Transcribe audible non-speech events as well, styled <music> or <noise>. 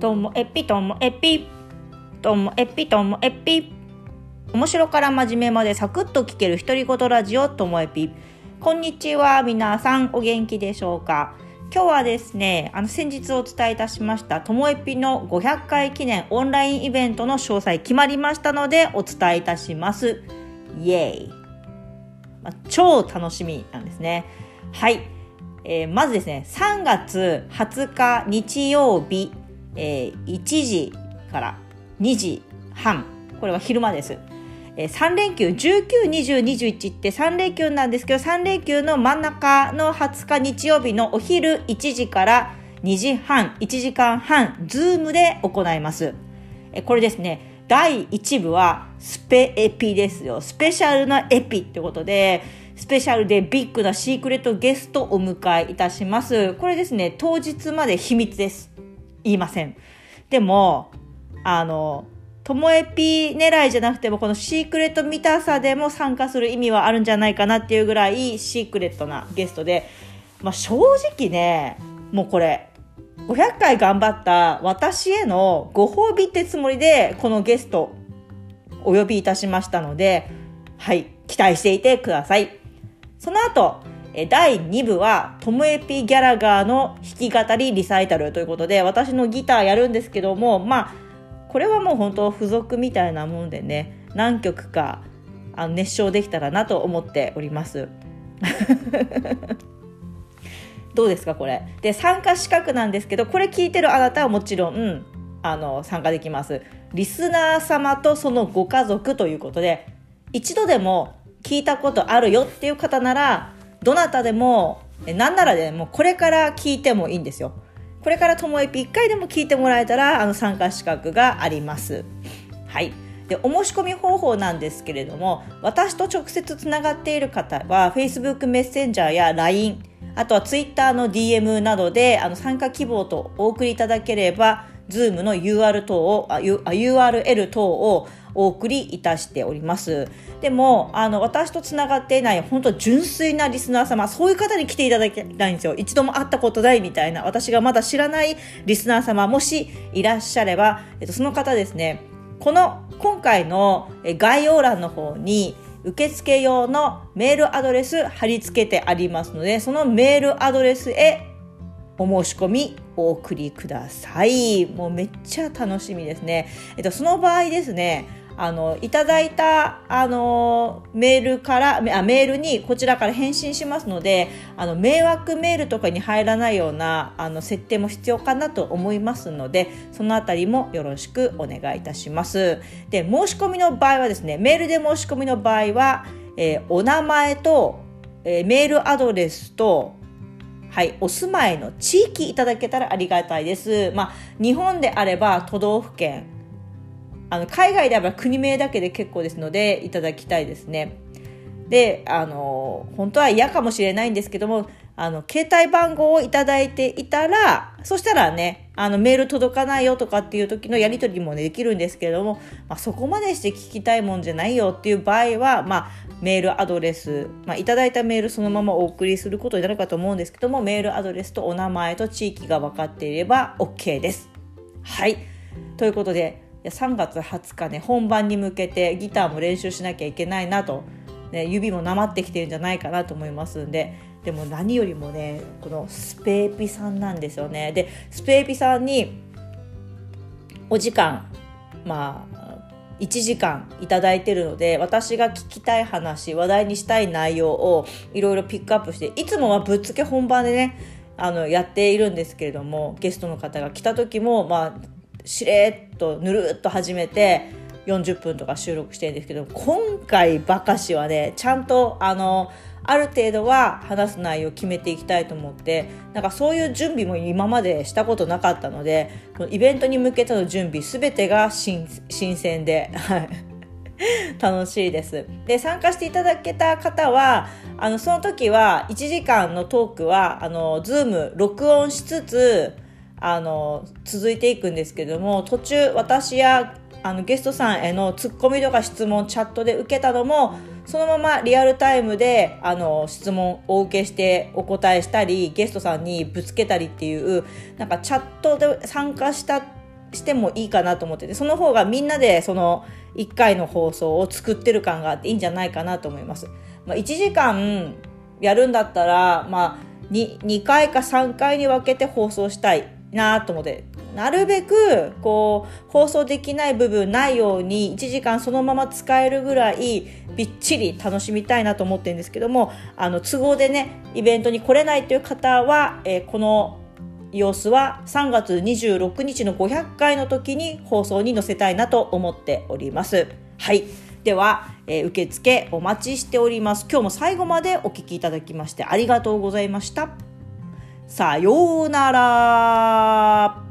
ともえぴともえぴともえぴともえぴ。面白から真面目までサクッと聞ける独り言ラジオともえぴ。こんにちは皆さんお元気でしょうか。今日はですねあの先日お伝えいたしましたともえぴの500回記念オンラインイベントの詳細決まりましたのでお伝えいたします。イエーイ、超楽しみなんですね。はい。えー、まずですね3月20日日曜日えー、1時から2時半。これは昼間です。えー、3連休192021って3連休なんですけど3連休の真ん中の20日日曜日のお昼1時から2時半1時間半ズームで行います。えー、これですね。第1部はスペエピですよ。スペシャルなエピってことでスペシャルでビッグなシークレットゲストをお迎えいたします。これですね。当日まで秘密です。言いません。でも、あの、ともえぴ狙いじゃなくてもこのシークレット見たさでも参加する意味はあるんじゃないかなっていうぐらいシークレットなゲストで、まあ、正直ねもうこれ500回頑張った私へのご褒美ってつもりでこのゲストお呼びいたしましたのではい期待していてくださいその後第2部はトムエピ・ギャラガーの弾き語りリサイタルということで私のギターやるんですけどもまあこれはもう本当付属みたいなもんでね何曲かあの熱唱できたらなと思っております。<laughs> どうですかこれ？で参加資格なんですけどこれ聞いてるあなたはもちろんあの参加できます。リスナー様とそのご家族ということで一度でも聞いたことあるよっていう方ならどなたでも何ならでもこれから聞いてもいいんですよ。これからともえぴ1回でも聞いてもらえたらあの参加資格があります。はい。でお申し込み方法なんですけれども私と直接つながっている方は Facebook メッセンジャーや LINE あとは Twitter の DM などであの参加希望とお送りいただければ Zoom の UR 等を、URL 等をお送りいたしております。でも、あの、私とつながっていない、本当純粋なリスナー様、そういう方に来ていただきたいんですよ。一度も会ったことないみたいな、私がまだ知らないリスナー様、もしいらっしゃれば、えっと、その方ですね、この、今回の概要欄の方に、受付用のメールアドレス貼り付けてありますので、そのメールアドレスへお申し込みお送りください。もうめっちゃ楽しみですね。えっと、その場合ですね、あの、いただいた、あの、メールから、あメールにこちらから返信しますので、あの、迷惑メールとかに入らないような、あの、設定も必要かなと思いますので、そのあたりもよろしくお願いいたします。で、申し込みの場合はですね、メールで申し込みの場合は、えー、お名前と、えー、メールアドレスと、はい、お住まいの地域いただけたらありがたいです。まあ、日本であれば都道府県、あの海外であれば国名だけで結構ですのでいただきたいですね。であの本当は嫌かもしれないんですけどもあの携帯番号をいただいていたらそしたらねあのメール届かないよとかっていう時のやり取りも、ね、できるんですけれども、まあ、そこまでして聞きたいもんじゃないよっていう場合は、まあ、メールアドレス、まあ、いただいたメールそのままお送りすることになるかと思うんですけどもメールアドレスとお名前と地域が分かっていれば OK です。はいということで3月20日ね本番に向けてギターも練習しなきゃいけないなと、ね、指もなまってきてるんじゃないかなと思いますんででも何よりもねこのスペーピさんなんですよねでスペーピさんにお時間まあ1時間いただいてるので私が聞きたい話話題にしたい内容をいろいろピックアップしていつもはぶっつけ本番でねあのやっているんですけれどもゲストの方が来た時もまあしれっとぬるっと始めて40分とか収録してるんですけど今回ばかしはねちゃんとあのある程度は話す内容を決めていきたいと思ってなんかそういう準備も今までしたことなかったのでイベントに向けての準備全てが新鮮で <laughs> 楽しいです。で参加していただけた方はあのその時は1時間のトークはあの Zoom 録音しつつあの続いていくんですけども途中私やあのゲストさんへのツッコミとか質問チャットで受けたのもそのままリアルタイムであの質問をお受けしてお答えしたりゲストさんにぶつけたりっていうなんかチャットで参加したしてもいいかなと思っててその方がみんなでその1回の放送を作ってる感があっていいんじゃないかなと思います。まあ、1時間やるんだったら、まあ2、2回か3回に分けて放送したいなと思ってなるべくこう放送できない部分ないように1時間そのまま使えるぐらいびっちり楽しみたいなと思ってるんですけどもあの都合でねイベントに来れないという方は、えー、この様子は3月26日の500回の時に放送に載せたいなと思っております。はい。では、えー、受付お待ちしております。今日も最後までお聴きいただきましてありがとうございました。さようなら。